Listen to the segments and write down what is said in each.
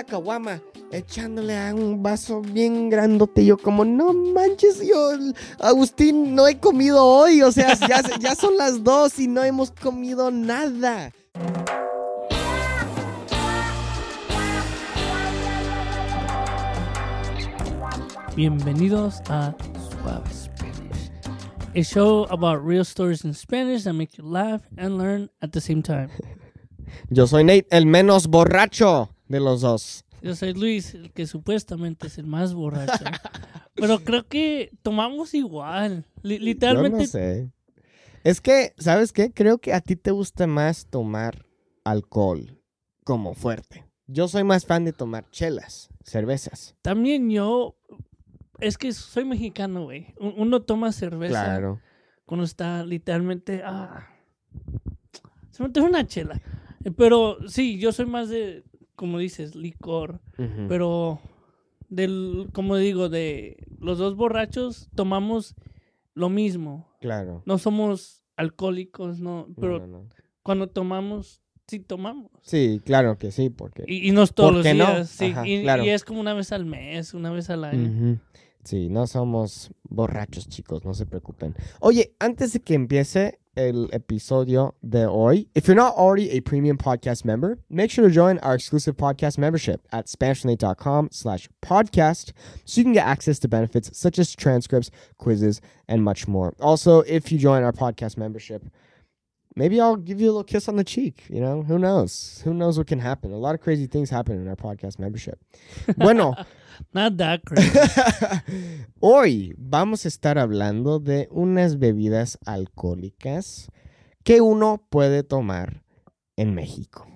una caguama, echándole a un vaso bien grandote. Yo como, no manches, yo, Agustín, no he comido hoy. O sea, ya, ya son las dos y no hemos comido nada. Bienvenidos a Suave Spanish, a show about real stories in Spanish that make you laugh and learn at the same time. Yo soy Nate, el menos borracho de los dos. Yo soy Luis, el que supuestamente es el más borracho. Pero creo que tomamos igual. Li- Yo literalmente, no sé. Es que, ¿sabes qué? Creo que a ti te gusta más tomar alcohol como fuerte. Yo soy más fan de tomar chelas, cervezas. también yo. Es que soy mexicano, güey. Un- Uno toma cerveza Claro. cuando está literalmente. Ah, se me una chela. Eh, Pero sí, yo soy más de, como dices, licor. Pero, del, como digo, de los dos borrachos tomamos lo mismo. Claro. No somos alcohólicos, no. Pero no, no. cuando tomamos, sí tomamos. Sí, claro que sí, porque... Y, y no todos ¿Por los días. Sí, Ajá, y, claro. y es como una vez al mes, una vez al año. Sí, no somos borrachos, chicos, no se preocupen. Oye, antes de que empiece el episodio de hoy, if you're not already a premium podcast member, make sure to join our exclusive podcast membership at SpanishLate.com slash podcast so you can get access to benefits such as transcripts, quizzes, and much more. Also, if you join our podcast membership, maybe I'll give you a little kiss on the cheek, you know? Who knows? Who knows what can happen? A lot of crazy things happen in our podcast membership. Bueno, Not that crazy. Hoy vamos a estar hablando de unas bebidas alcohólicas que uno puede tomar en México.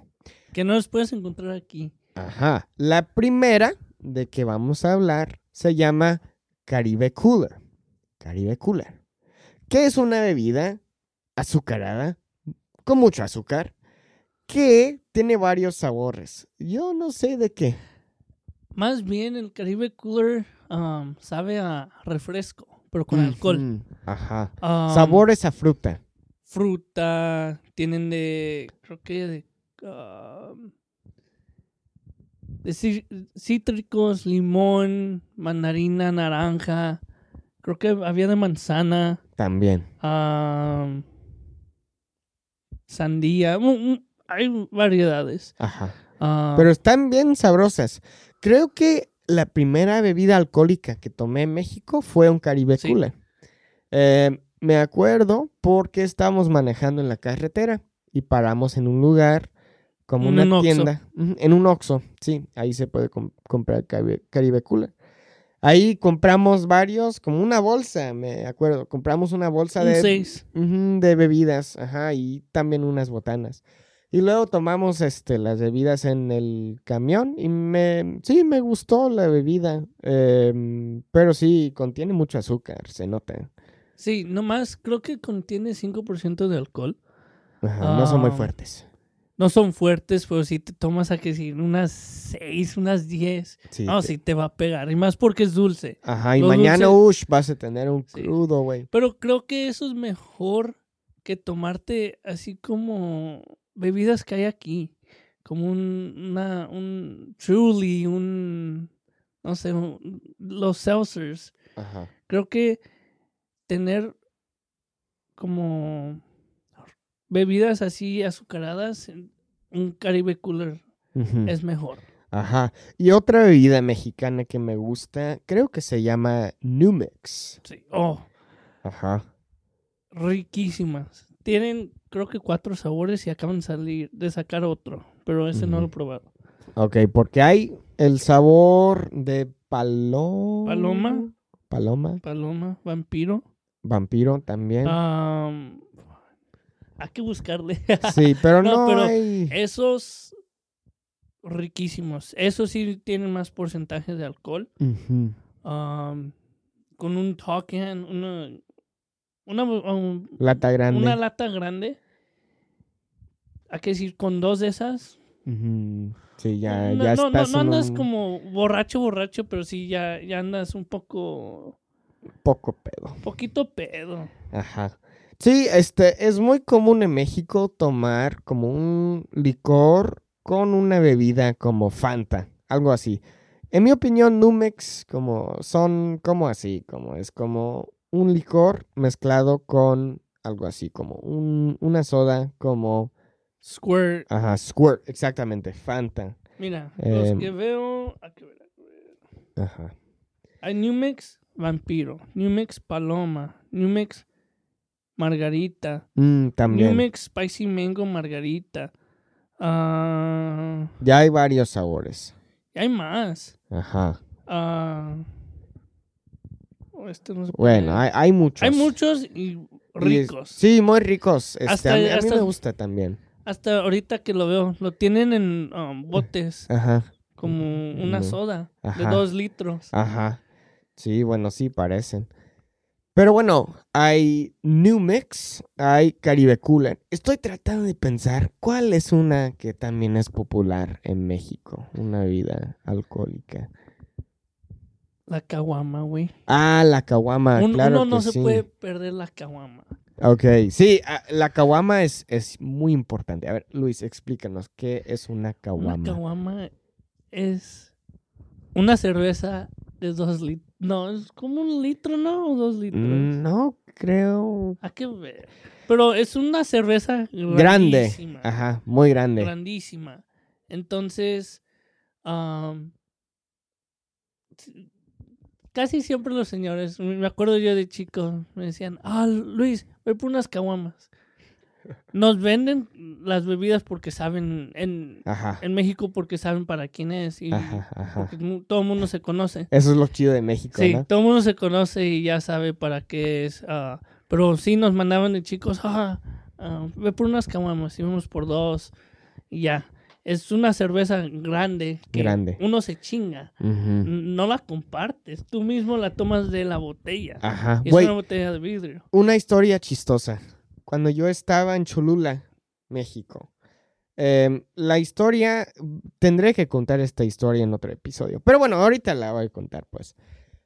que no los puedes encontrar aquí. Ajá. La primera de que vamos a hablar se llama Caribe Cooler. Caribe Cooler. Que es una bebida azucarada, con mucho azúcar, que tiene varios sabores. Yo no sé de qué. Más bien el Caribe Cooler um, sabe a refresco, pero con alcohol. Ajá. Um, Sabores a fruta. fruta, tienen de, creo que de, um, de cítricos, limón, mandarina, naranja, creo que había de manzana, También. um, sandía, hay variedades. Ajá. Ah, Pero están bien sabrosas. Creo que la primera bebida alcohólica que tomé en México fue un Caribe Sí. Cooler. Eh, me acuerdo porque estábamos manejando en la carretera y paramos en un lugar como En una un tienda. En un Oxxo, sí. Ahí se puede com- comprar Caribe, Caribe Cooler. Ahí compramos varios, como una bolsa, me acuerdo. Compramos una bolsa un de, seis. Ujú, de bebidas, ajá, y también unas botanas. Y luego tomamos este, las bebidas en el camión y me, sí, me gustó la bebida, em, pero sí, contiene mucho azúcar, se nota. Sí, nomás creo que contiene 5% de alcohol. Ajá, no son muy Ah. fuertes. No son fuertes, pero si te tomas a que si unas 6, unas 10. Sí, No, te- sí te va a pegar. Y más porque es dulce. Ajá, y Los mañana, dulces- ush, vas a tener un Sí. crudo, güey. Pero creo que eso es mejor que tomarte así como bebidas que hay aquí. Como un, una, un Truly, un, no sé, un- los seltzers. Ajá. Creo que tener como bebidas así azucaradas, en un Caribe Cooler es mejor. Ajá. Y otra bebida mexicana que me gusta, creo que se llama New Mix. Sí. Oh, Ajá. riquísimas. Tienen, creo que cuatro sabores y acaban de salir, de sacar otro. Pero ese no lo he probado. Ok, porque hay el sabor de paloma. Paloma. Paloma. Paloma, vampiro. Vampiro también. Am, hay que buscarle. sí, pero no, no, pero hay. Esos riquísimos. Esos sí tienen más porcentaje de alcohol. Am, con un token, una, una, um, Lata grande. una lata grande. Hay que decir, con dos de esas. Sí, ya, no, ya no, estás no andas un como borracho, borracho, pero sí ya, ya andas un poco, poco pedo. poquito pedo. Ajá. Sí, este, es muy común en México tomar como un licor con una bebida como Fanta. algo así. En mi opinión, Numex como son como así, como es como un licor mezclado con algo así, como un- una soda, como Squirt. ajá, Squirt, exactamente, Fanta, Mira, los Em, que veo. a que ver, a que ver. ajá. Hay New Mix Vampiro, New Mix Paloma, New Mix Margarita, Mm, New también. Mix Spicy Mango Margarita. Ah, Ya hay varios sabores. y hay más. Ajá. Ah, oh, este no se puede. Bueno, hay, hay muchos. Hay muchos y ricos. sí, muy ricos. Este, Hasta- a mí, a mí hasta- me gusta también. Hasta ahorita que lo veo, lo tienen en um, botes, Ajá, como una soda de dos litros. ajá. Sí, bueno, sí parecen. Pero bueno, hay New Mix, hay Caribe Cooler. Estoy tratando de pensar cuál es una que también es popular en México, una bebida alcohólica. La caguama, güey. Ah, la caguama, Un- claro uno no que se sí. puede perder la caguama. Ok, sí, ah, la caguama es, es muy importante. A ver, Luis, explícanos, ¿qué es una Una caguama? caguama es una cerveza de dos litros. No, es como un litro, ¿no? O dos litros. Mm, No, creo... Hay que ver. Pero es una cerveza Grande. Ajá, muy grande. Grandísima. Entonces, casi siempre los señores, me acuerdo yo de chico, me decían, ah, Luis, voy por unas caguamas. Nos venden las bebidas porque saben, en, Ajá, en México porque saben para quién es y ajá, ajá. porque todo el mundo se conoce. Eso es lo chido de México, Sí, ¿no? todo el mundo se conoce y ya sabe para qué es. ah, pero sí nos mandaban de chicos, ah, ah, ve por unas caguamas, íbamos por dos y ya. Es una cerveza grande que Grande. uno se chinga. Ujú. N- No la compartes, tú mismo la tomas de la botella. Ajá. Y es Güey, una botella de vidrio. una historia chistosa. Cuando yo estaba en Cholula, México, em, la historia, tendré que contar esta historia en otro episodio. Pero bueno, ahorita la voy a contar, pues.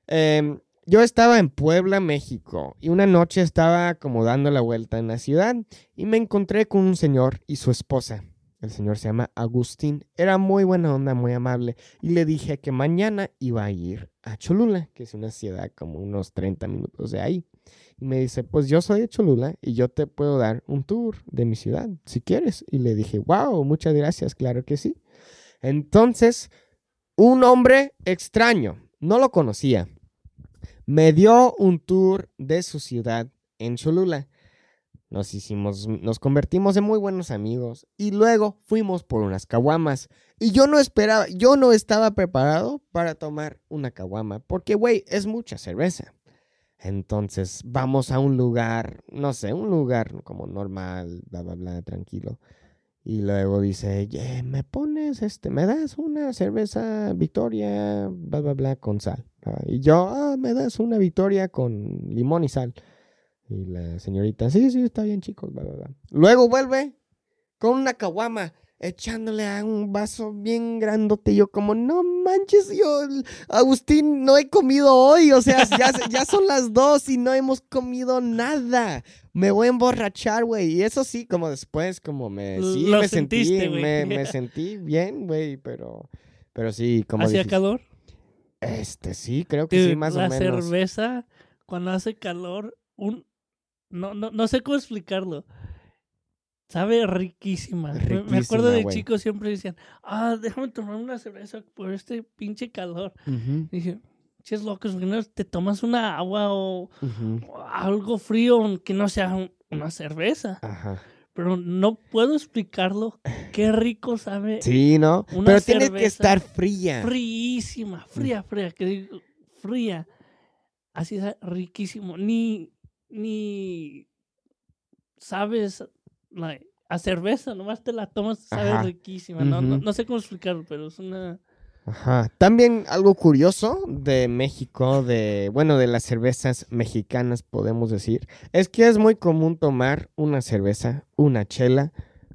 Em, yo estaba en Puebla, México, y una noche estaba como dando la vuelta en la ciudad y me encontré con un señor y su esposa. El señor se llama Agustín. Era muy buena onda, muy amable. Y le dije que mañana iba a ir a Cholula, que es una ciudad como unos 30 minutos de ahí. Y me dice, pues yo soy de Cholula y yo te puedo dar un tour de mi ciudad, si quieres. Y le dije, wow, muchas gracias, claro que sí. Entonces, un hombre extraño, no lo conocía, me dio un tour de su ciudad en Cholula. Nos hicimos, nos convertimos en muy buenos amigos y luego fuimos por unas caguamas. Y yo no esperaba, yo no estaba preparado para tomar una caguama, porque güey, es mucha cerveza. Entonces vamos a un lugar, no sé, un lugar como normal, bla, bla, bla, tranquilo. Y luego dice, "Ye, ¿me pones, este, me das una cerveza Victoria, bla, bla, bla, con sal? Y yo, ah, me das una Victoria con limón y sal. Y la señorita, sí, sí, está bien, chicos, bla, bla, bla. Luego vuelve con una caguama, echándole a un vaso bien grandote. Y yo como, no manches, yo, Agustín, no he comido hoy. O sea, ya, ya son las dos y no hemos comido nada. Me voy a emborrachar, güey. Y eso sí, como después, como me, sí, Lo me sentí, sentiste, güey. me, me sentí bien, güey, pero, pero sí, como ¿Hacía dijiste- calor? Este, sí, creo que sí, más la o menos. cerveza, cuando hace calor, un... no, no, no sé cómo explicarlo. Sabe riquísima. Me- Me acuerdo de chicos siempre decían, ah, déjame tomar una cerveza por este pinche calor. Ujú, Dije, ches locos, ¿por qué no te tomas una agua o, algo frío que no sea un- una cerveza? Ajá. Pero no puedo explicarlo. Qué rico sabe. Sí, ¿no? Una Pero tiene que estar fría. Fríísima, fría, fría, que digo, fría. Así es riquísimo. Ni, ni sabes like, a cerveza, nomás te la tomas, sabe Ajá. riquísima. No, no, no sé cómo explicarlo, pero es una. Ajá. También algo curioso de México, de, bueno, de las cervezas mexicanas, podemos decir, es que es muy común tomar una cerveza, una chela,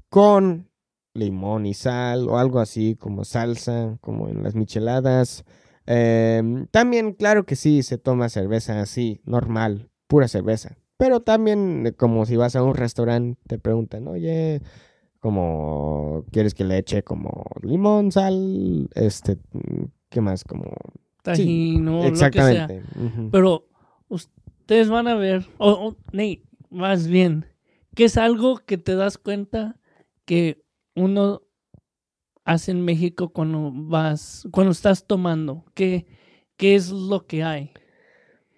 con limón y sal o algo así, como salsa, como en las micheladas. Em, también, claro que sí, se toma cerveza así, normal, pura cerveza. Pero también, eh, como si vas a un restaurante, te preguntan, oye, Como quieres que le eche como limón, sal, este, mm, ¿qué más? Como Tajín o lo que sea. exactamente. Pero ustedes van a ver, o, o Nate, más bien, que es algo que te das cuenta que uno hace en México cuando vas, cuando estás tomando. ¿Qué, qué es lo que hay?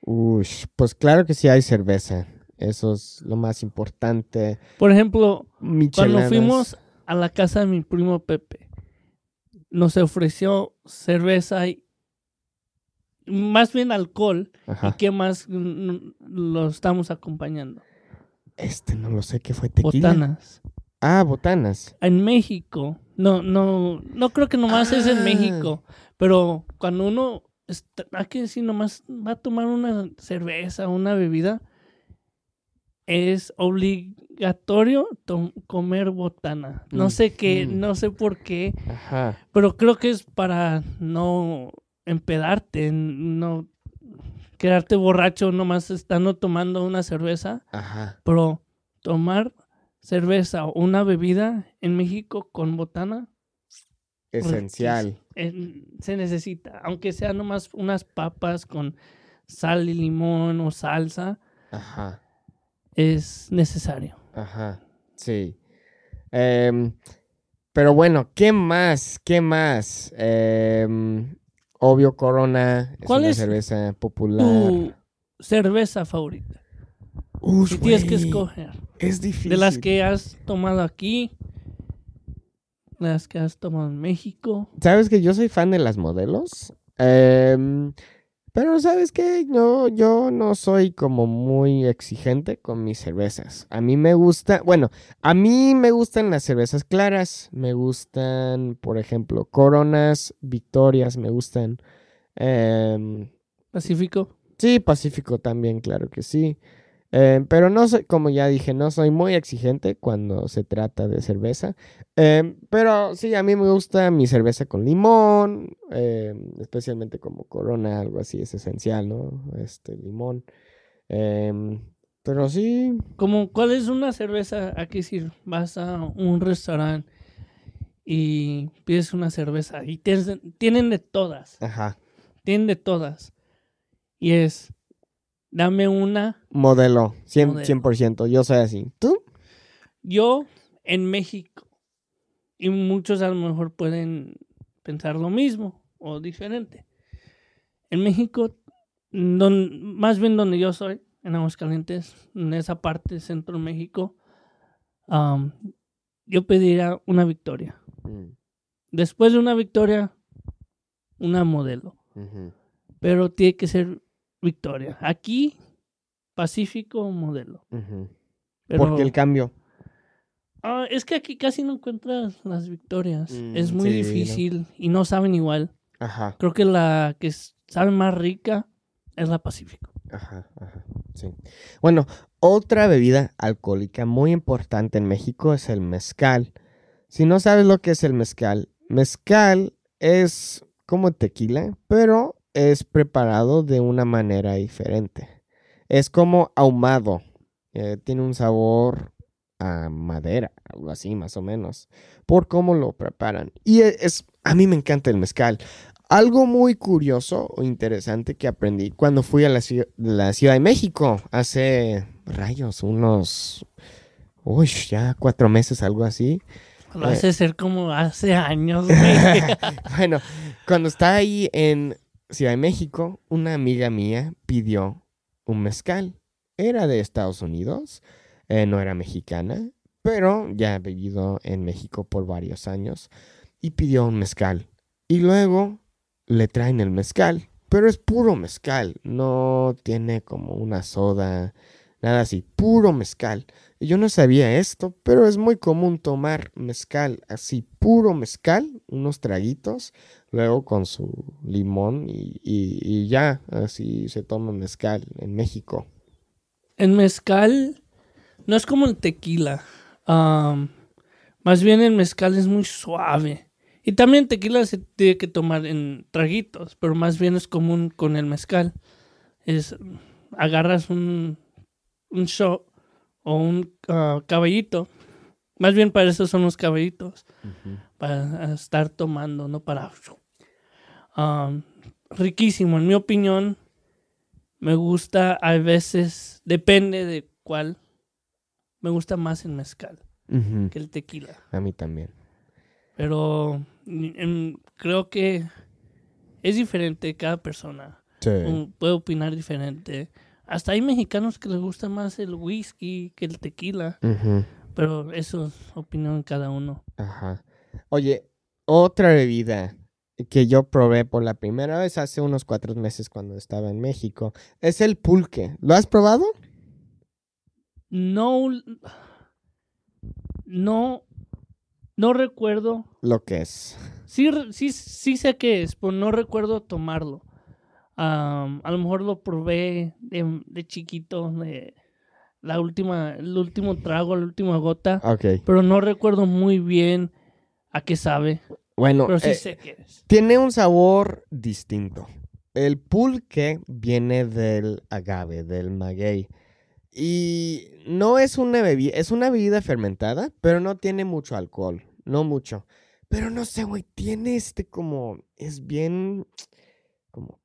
Ush, pues claro que sí hay cerveza. Eso es lo más importante. Por ejemplo, cuando Micheladas. fuimos a la casa de mi primo Pepe, nos ofreció cerveza y más bien alcohol. Ajá. ¿Y qué más lo estamos acompañando? Este no lo sé qué fue tequila. Botanas. Ah, botanas. En México, no, no, no creo que nomás es en Ah. México, pero cuando uno, está, hay que decir, nomás va a tomar una cerveza, una bebida, es obligatorio comer botana. No sé qué, Ujú. no sé por qué, Ajá. pero creo que es para no empedarte, no quedarte borracho nomás estando tomando una cerveza. Ajá. Pero tomar cerveza o una bebida en México con botana Esencial. eh, se necesita. Aunque sea nomás unas papas con sal y limón o salsa, Ajá. Es necesario. Ajá. Sí. Em, pero bueno, ¿qué más? ¿Qué más? Em, obvio, Corona es ¿Cuál una es cerveza popular. Tu cerveza favorita. Ush, Si tienes que escoger. Es difícil. De las que has tomado aquí, las que has tomado en México. ¿Sabes que yo soy fan de las modelos? Em, pero ¿sabes qué? Yo, yo no soy como muy exigente con mis cervezas. A mí me gusta, bueno, a mí me gustan las cervezas claras. Me gustan, por ejemplo, Coronas, Victorias, me gustan. Em, Pacífico. Sí, Pacífico también, claro que sí. Eh, pero no soy, como ya dije, no soy muy exigente cuando se trata de cerveza. Eh, pero sí, a mí me gusta mi cerveza con limón, eh, especialmente como Corona, algo así es esencial, ¿no? Este, limón. Em, pero sí, Como, ¿cuál es una cerveza? Aquí decir, vas a un restaurante y pides una cerveza y tienes de- tienen de todas, ajá, tienen de todas. Y es, dame una. modelo, 100%, Modelo. 100%, yo soy así. ¿Tú? Yo en México, y muchos a lo mejor pueden pensar lo mismo o diferente. En México, don- más bien donde yo soy, en Aguascalientes, en esa parte centro de México, yo pediría una victoria. Mm, Después de una victoria, una modelo. Pero tiene que ser victoria. Aquí, Pacífico modelo. Ujú. Pero, Porque el cambio. Ah, es que aquí casi no encuentras las victorias. Mm, es muy sí, no. difícil y no saben igual. Ajá. Creo que la que sabe más rica es la Pacífico. Ajá, ajá, sí. Bueno, otra bebida alcohólica muy importante en México es el mezcal. Si no sabes lo que es el mezcal, mezcal es como tequila, pero es preparado de una manera diferente. Es como ahumado. eh, tiene un sabor a madera, algo así más o menos, por cómo lo preparan. Y e- es, a mí me encanta el mezcal. Algo muy curioso o interesante que aprendí cuando fui a la, ciu- la Ciudad de México hace rayos, unos, uy, ya cuatro meses, algo así. Lo Eh. hace ser como hace años. güey. bueno, cuando estaba ahí en Ciudad de México, una amiga mía pidió un mezcal. Era de Estados Unidos, eh, no era mexicana, pero ya ha vivido en México por varios años y pidió un mezcal. Y luego le traen el mezcal, pero es puro mezcal, no tiene como una soda, nada así, puro mezcal. Yo no sabía esto, pero es muy común tomar mezcal así, puro mezcal, unos traguitos, luego con su limón y, y- ya, así se toma mezcal en México. El mezcal no es como el tequila. Más bien el mezcal es muy suave. Y también tequila se tiene que tomar en traguitos, pero más bien es común con el mezcal. Es agarras un, un shot o un ah, caballito Más bien para eso son los caballitos. Para estar tomando, no para... Um, riquísimo, en mi opinión. Me gusta a veces, depende de cuál. Me gusta más el mezcal que el tequila. A mí también. Pero creo que es diferente cada persona. Sí. Um, Puede opinar diferente. Hasta hay mexicanos que les gusta más el whisky que el tequila. Pero eso es opinión de cada uno. Ajá. Oye, otra bebida que yo probé por la primera vez hace unos cuatro meses cuando estaba en México es el pulque. ¿Lo has probado? No. No. No recuerdo. Lo que es. Sí, sí, sí sé qué es, pero no recuerdo tomarlo. Am, a lo mejor lo probé de, de chiquito, de la última, el último trago, la última gota, pero no recuerdo muy bien a qué sabe. Bueno, Pero sí eh, sé qué es. tiene un sabor distinto. El pulque viene del agave, del maguey. Y no es una bebida, es una bebida fermentada, pero no tiene mucho alcohol, no mucho. Pero no sé, güey, tiene este como, es bien, como,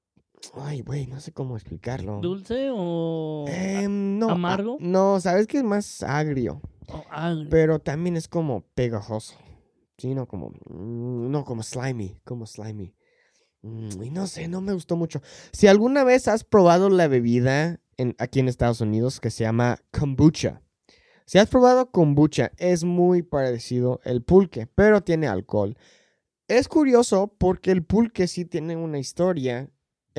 ay, güey, no sé cómo explicarlo. ¿Dulce o, Em, no, a- amargo? no, sabes que es más agrio, pero también es como pegajoso. Sí, no como, mm, no como slimy, como slimy. Mm, Y no sé, no me gustó mucho. Si alguna vez has probado la bebida en, aquí en Estados Unidos que se llama kombucha. Si has probado kombucha, es muy parecido el pulque, pero tiene alcohol. Es curioso porque el pulque sí tiene una historia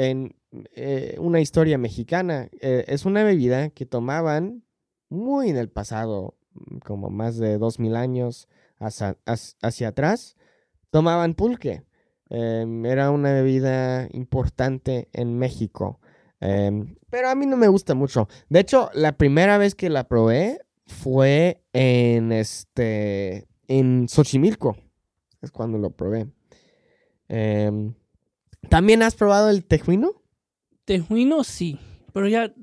en eh, una historia mexicana. Eh, es una bebida que tomaban muy en el pasado, mm, como más de dos mil años hacia, atrás. Tomaban pulque. Em, era una bebida importante en México. Em, pero a mí no me gusta mucho. De hecho, la primera vez que la probé fue en este. en Xochimilco. Es cuando lo probé. Em, ¿También has probado el tejuino? Tejuino sí, pero ya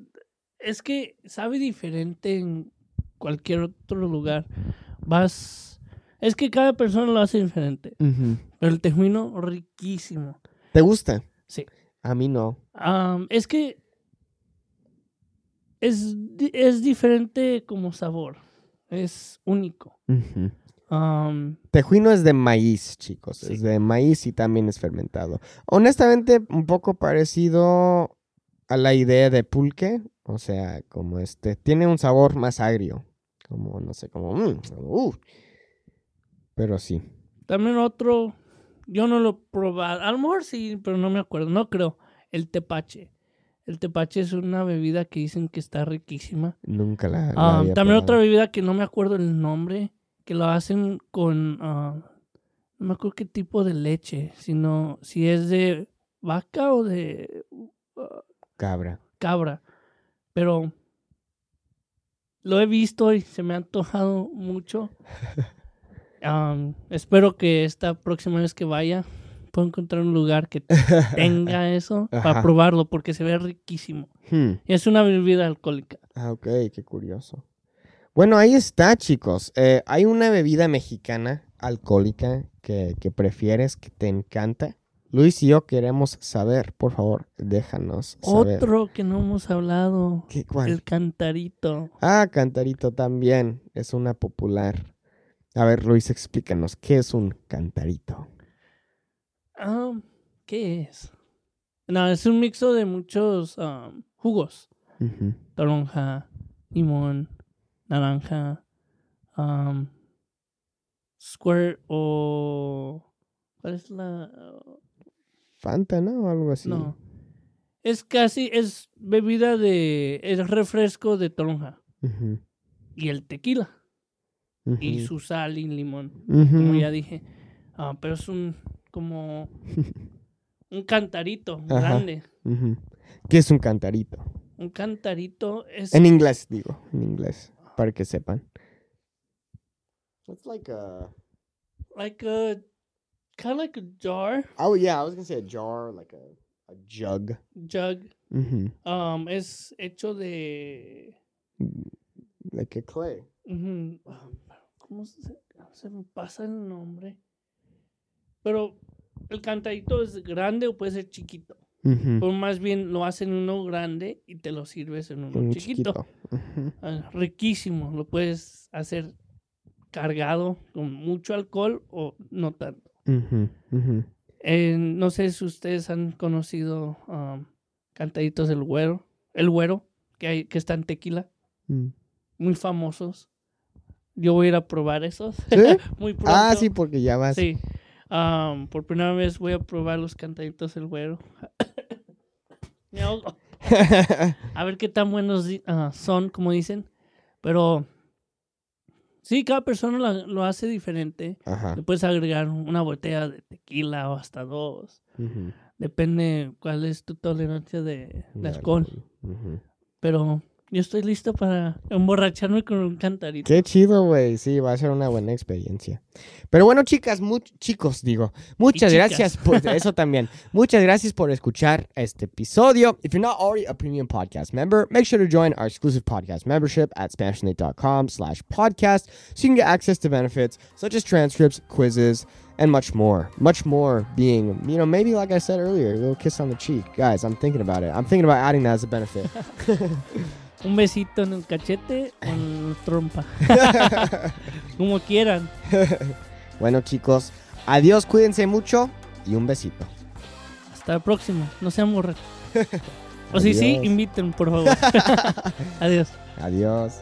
es que sabe diferente en cualquier otro lugar. Vas, es que cada persona lo hace diferente, pero el tejuino riquísimo. ¿Te gusta? Sí. A mí no. Es que es, es diferente como sabor, es único. Am, Tejuino es de maíz, chicos. Sí. Es de maíz y también es fermentado. Honestamente, un poco parecido a la idea de pulque. O sea, como este. Tiene un sabor más agrio. Como, no sé, como. mm, uh. Pero sí. también otro, yo no lo he probado, a lo mejor sí, pero no me acuerdo, no creo. El tepache. El tepache es una bebida que dicen que está riquísima. Nunca la. la Ah, había también otra bebida que no me acuerdo el nombre, que lo hacen con, ah, no me acuerdo qué tipo de leche, sino si es de vaca o de ah, Cabra. cabra. Pero lo he visto y se me ha antojado mucho. Am, espero que esta próxima vez que vaya pueda encontrar un lugar que tenga eso Ajá. para probarlo porque se ve riquísimo. Hmm. Y es una bebida alcohólica. Ah, ok, qué curioso. Bueno, ahí está, chicos. Eh, hay una bebida mexicana alcohólica que, que prefieres, que te encanta. Luis y yo queremos saber, por favor, déjanos saber. Otro que no hemos hablado, ¿Qué, cuál? el cantarito. Ah, Cantarito también es una popular. A ver, Luis, explícanos, ¿qué es un cantarito? Ah, ¿Qué es? No, es un mixo de muchos am, jugos. Ujú. Toronja, limón, naranja, am, squirt o... ¿Cuál es la...? Fanta, ¿no? O algo así. No. Es casi, es bebida de... Es refresco de toronja. Y el tequila. Y su sal y limón. como ya dije. Ah, pero es un como un cantarito grande. ¿Qué es un cantarito? Un cantarito es En inglés, digo, en inglés, para que sepan. It's like a... like a kind of like a jar, Oh, yeah, I was gonna say a jar, like a, a jug. jug. Ujú. Um, es hecho de Like a clay. ujú, ¿Cómo se, se me pasa el nombre? Pero el cantadito es grande o puede ser chiquito. O más bien lo hacen uno grande y te lo sirves en uno Un chiquito. Ah, riquísimo. Lo puedes hacer cargado con mucho alcohol o no tanto. Eh, no sé si ustedes han conocido um, cantaditos del güero. El güero, que, hay, que está en tequila. Mm. Muy famosos. Yo voy a ir a probar esos. ¿Sí? Muy pronto. Ah, sí, porque ya vas. Sí. Am, por primera vez voy a probar los cantaditos del güero. Me ahogo. A ver qué tan buenos ah, son, como dicen. Pero sí, cada persona lo, lo hace diferente. Ajá. Le puedes agregar una botella de tequila o hasta dos. Depende cuál es tu tolerancia de, alcohol. Pero yo estoy listo para emborracharme con un cantarito. Qué chido, güey. Sí, va a ser una buena experiencia. Pero bueno, chicas, chicos, digo, muchas gracias por eso también. Muchas gracias por escuchar este episodio. If you're not already a premium podcast member, make sure to join our exclusive podcast membership at SpanishLink.com slash podcast so you can get access to benefits such as transcripts, quizzes, and much more. Much more being, you know, maybe like I said earlier, a little kiss on the cheek. Guys, I'm thinking about it. I'm thinking about adding that as a benefit. Un besito en el cachete o en la trompa. Como quieran. Bueno, chicos, adiós, cuídense mucho y un besito. Hasta la próxima. No sean borrachos. O si sí, inviten, por favor. Adiós. Adiós.